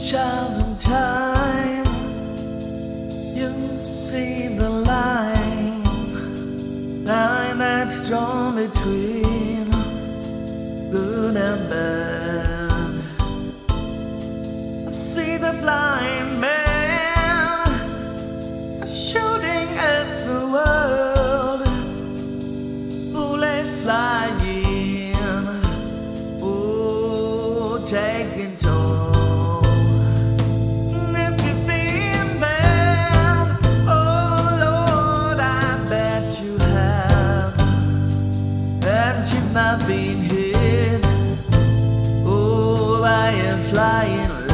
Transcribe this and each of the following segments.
child in time, you see the line, line that's drawn between good and bad. I see the blind. flying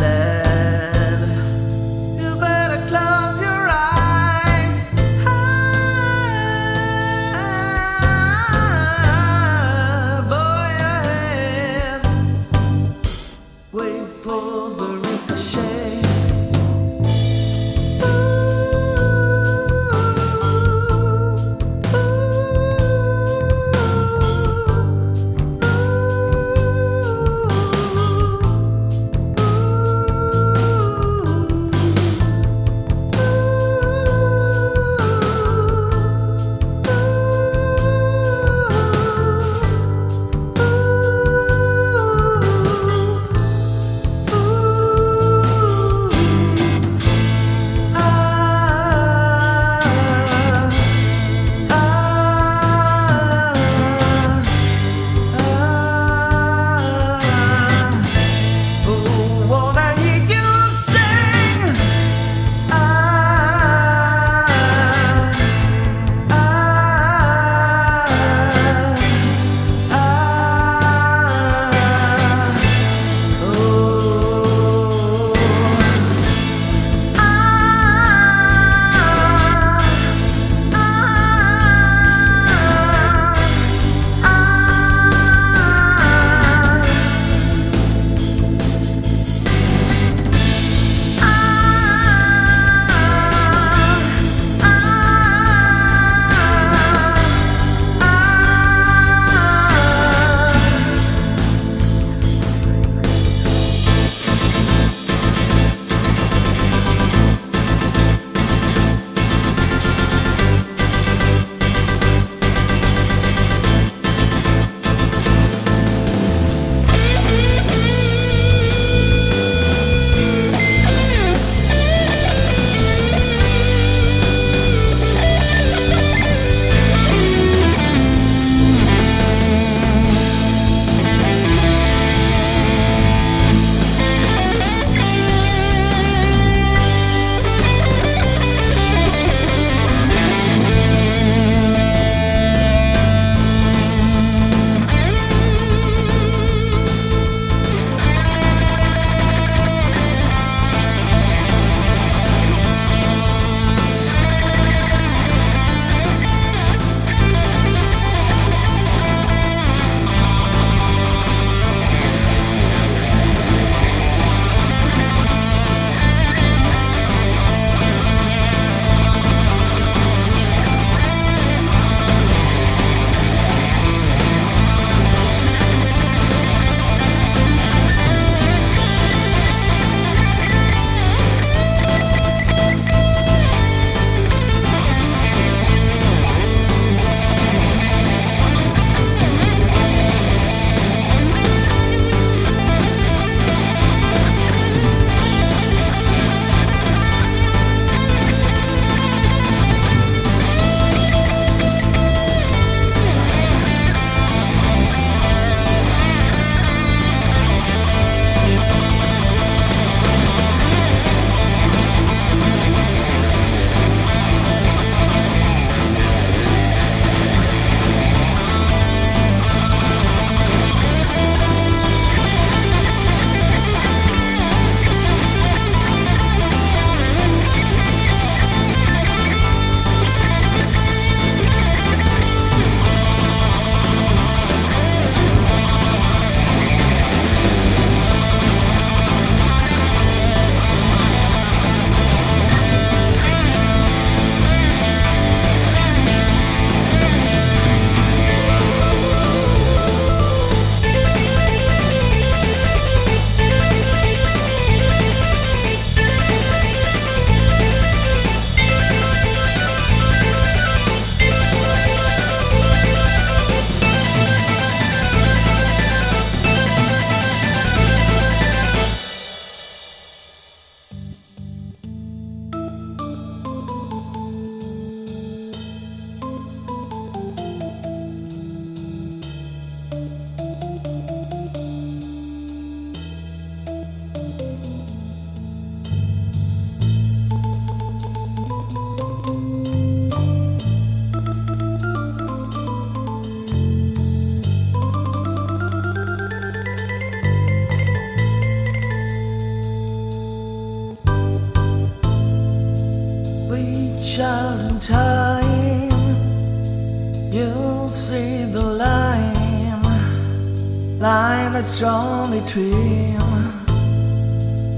line that's drawn between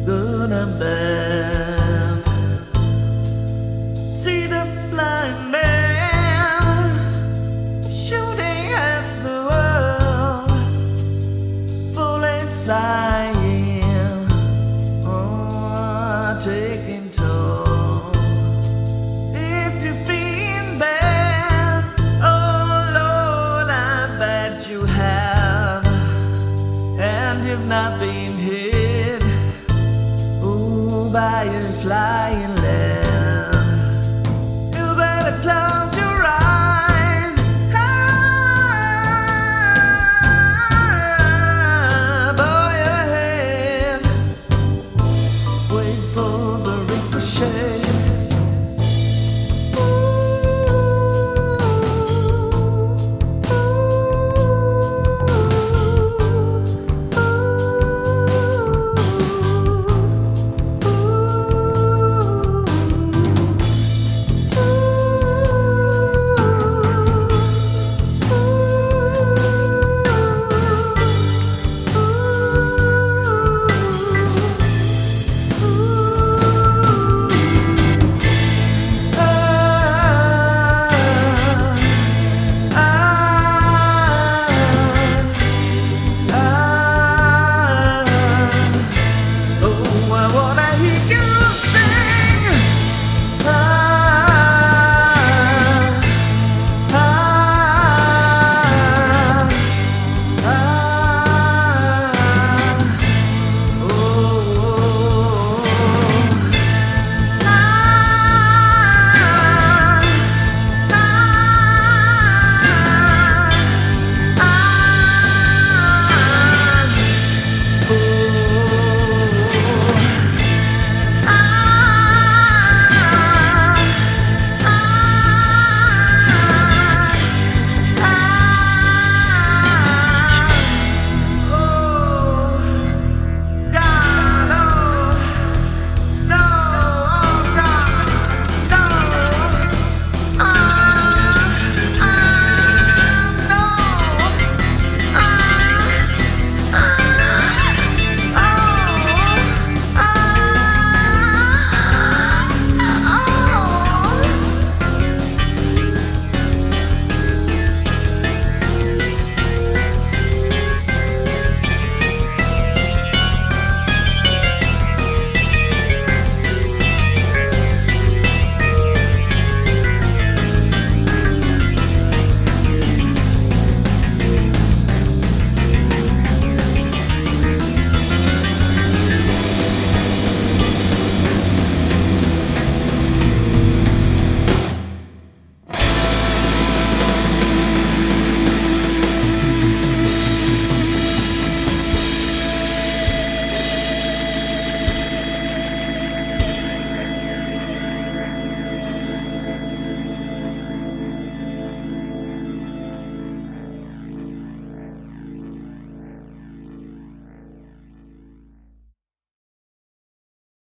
good and bad. See the blind man shooting at the world, bullets flying, oh, taking